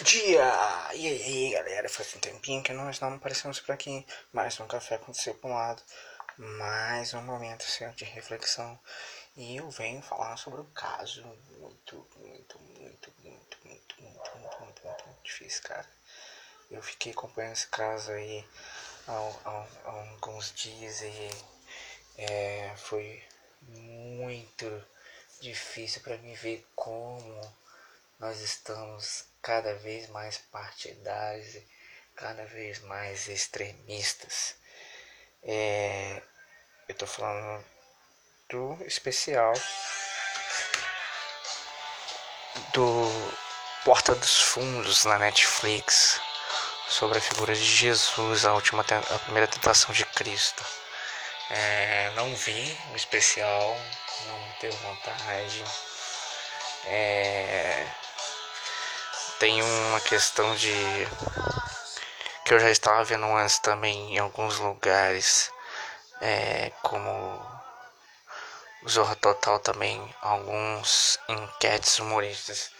dia! E aí, galera? Faz um tempinho que nós não aparecemos por aqui. Mais um café com lado, Mais um momento de reflexão. E eu venho falar sobre um caso muito, muito, muito, muito, muito, muito, muito, muito, muito, muito difícil, cara. Eu fiquei acompanhando esse caso aí há, há, há alguns dias e é, foi muito difícil para mim ver como nós estamos cada vez mais partidários cada vez mais extremistas. É, eu estou falando do especial do Porta dos Fundos na Netflix sobre a figura de Jesus, a última a primeira tentação de Cristo. É, não vi o especial, não tenho vontade. É, tem uma questão de que eu já estava vendo antes também em alguns lugares, é, como o Zorra Total também, alguns enquetes humoristas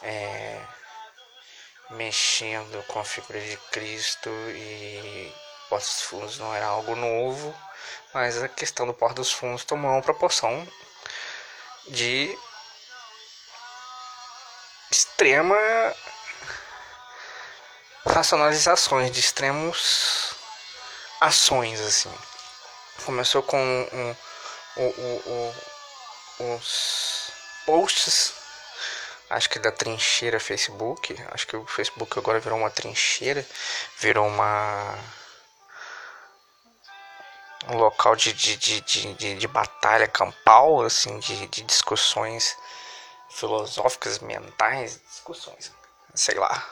é, mexendo com a figura de Cristo e Porta dos Fundos não era algo novo, mas a questão do Porta dos Fundos tomou uma proporção de extrema racionalizações, de extremos ações assim. Começou com um, um, um, uns posts, acho que da trincheira Facebook, acho que o Facebook agora virou uma trincheira, virou uma um local de, de, de, de, de batalha campal, assim, de, de discussões filosóficas, mentais, discussões, sei lá.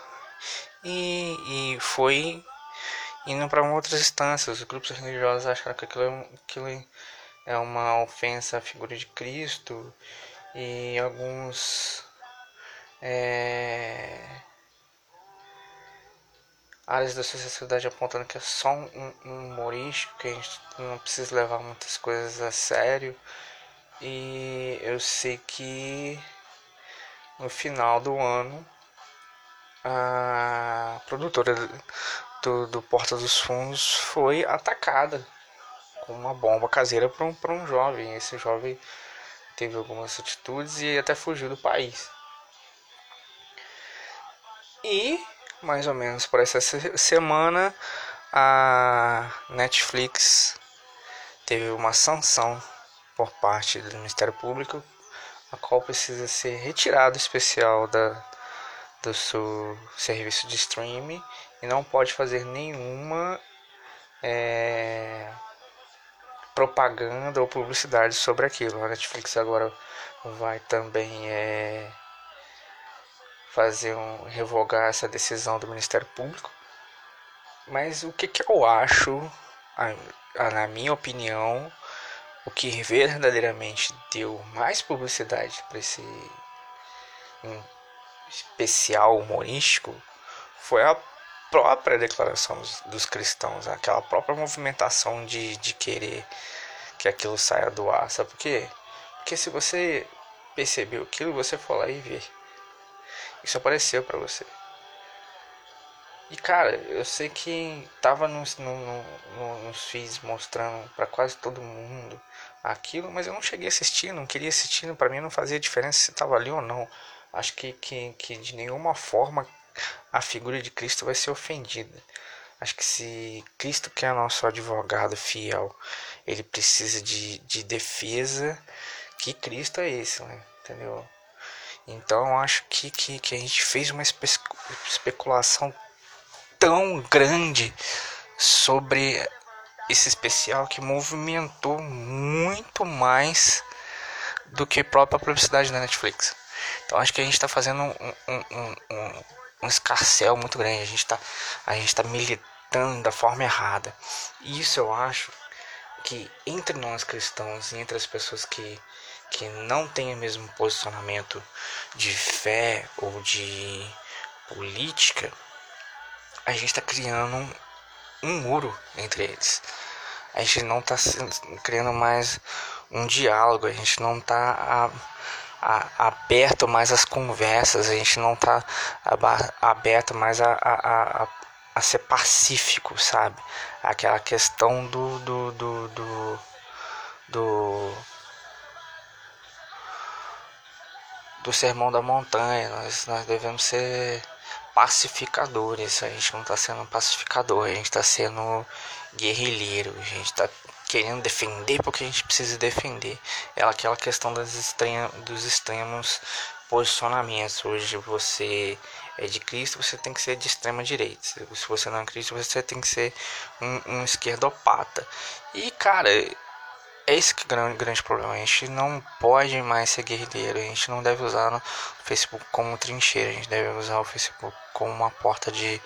E, e foi indo para outras instâncias. Os grupos religiosos acharam que aquilo, é aquilo é uma ofensa à figura de Cristo e alguns é, áreas da sociedade apontando que é só um, um humorístico, que a gente não precisa levar muitas coisas a sério. E eu sei que no final do ano, a produtora do, do Porta dos Fundos foi atacada com uma bomba caseira para um, um jovem. Esse jovem teve algumas atitudes e até fugiu do país. E, mais ou menos por essa semana, a Netflix teve uma sanção por parte do Ministério Público a qual precisa ser retirado especial da, do seu serviço de streaming e não pode fazer nenhuma é, propaganda ou publicidade sobre aquilo. A Netflix agora vai também é, fazer um revogar essa decisão do Ministério Público. Mas o que, que eu acho, na minha opinião, o que verdadeiramente deu mais publicidade para esse especial humorístico foi a própria declaração dos, dos, cristãos, aquela própria movimentação de, de querer que aquilo saia do ar. Sabe por quê? Porque se você percebeu aquilo, você foi lá e vê. Isso apareceu para você. E cara, eu sei que tava nos, no, no, nos feeds mostrando para quase todo mundo aquilo, mas eu não cheguei a assistir, não queria assistir, para mim não fazia diferença se tava ali ou não. Acho que, que, que de nenhuma forma a figura de Cristo vai ser ofendida. Acho que se Cristo, que é nosso advogado fiel, ele precisa de, de defesa, que Cristo é esse, né? entendeu? Então acho que, que, que a gente fez uma espe especulação tão grande sobre esse especial que movimentou muito mais do que a própria publicidade da Netflix. Então acho que a gente está fazendo um, um, um, um, escarcel muito grande. A gente está tá militando da forma errada. E isso eu acho que entre nós cristãos e entre as pessoas que que não têm o mesmo posicionamento de fé ou de política, a gente está criando um, um, muro entre eles. A gente não está criando mais um diálogo, a gente não está aberto mais às conversas, a gente não está aberto mais a, a, a, a, ser pacífico, sabe? Aquela questão do, do, do, do, do do sermão da montanha. Nós, nós devemos ser pacificadores. A gente não está sendo pacificador, a gente está sendo guerrilheiro. A gente está querendo defender porque a gente precisa defender. É aquela questão das extrema, dos extremos posicionamentos. Hoje você é de Cristo, você tem que ser de extrema direita. Se você não é Cristo, você tem que ser um, um esquerdopata. E cara, é esse que é o grande, grande problema. A gente não pode mais ser guerrilheiro. A gente não deve usar o Facebook como trincheira. A gente deve usar o Facebook como uma porta de,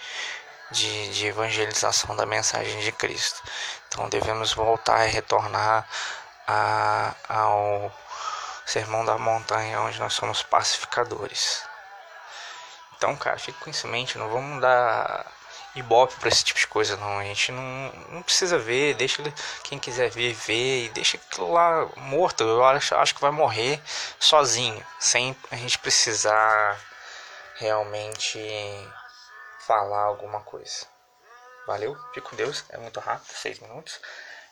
de, de evangelização da mensagem de Cristo. Então devemos voltar e retornar a, ao sermão da montanha, onde nós somos pacificadores. Então, cara, fique com isso em mente. Não vamos dar ibope para esse tipo de coisa, não. A gente não, não precisa ver, deixa quem quiser ver, ver e deixa aquilo lá morto. Eu acho, acho que vai morrer sozinho, sem a gente precisar realmente falar alguma coisa. Valeu, fico com Deus, é muito rápido, seis minutos.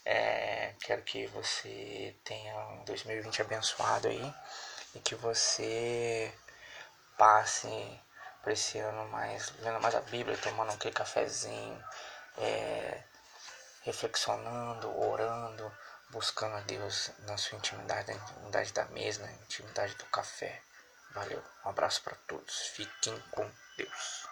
É, quero que você tenha um 2020 abençoado aí e que você passe ano mais, lendo mais a Bíblia, tomando aquele cafezinho, é, reflexionando, orando, buscando a Deus na sua intimidade, na intimidade da mesa, na intimidade do café. Valeu, um abraço para todos, fiquem com Deus.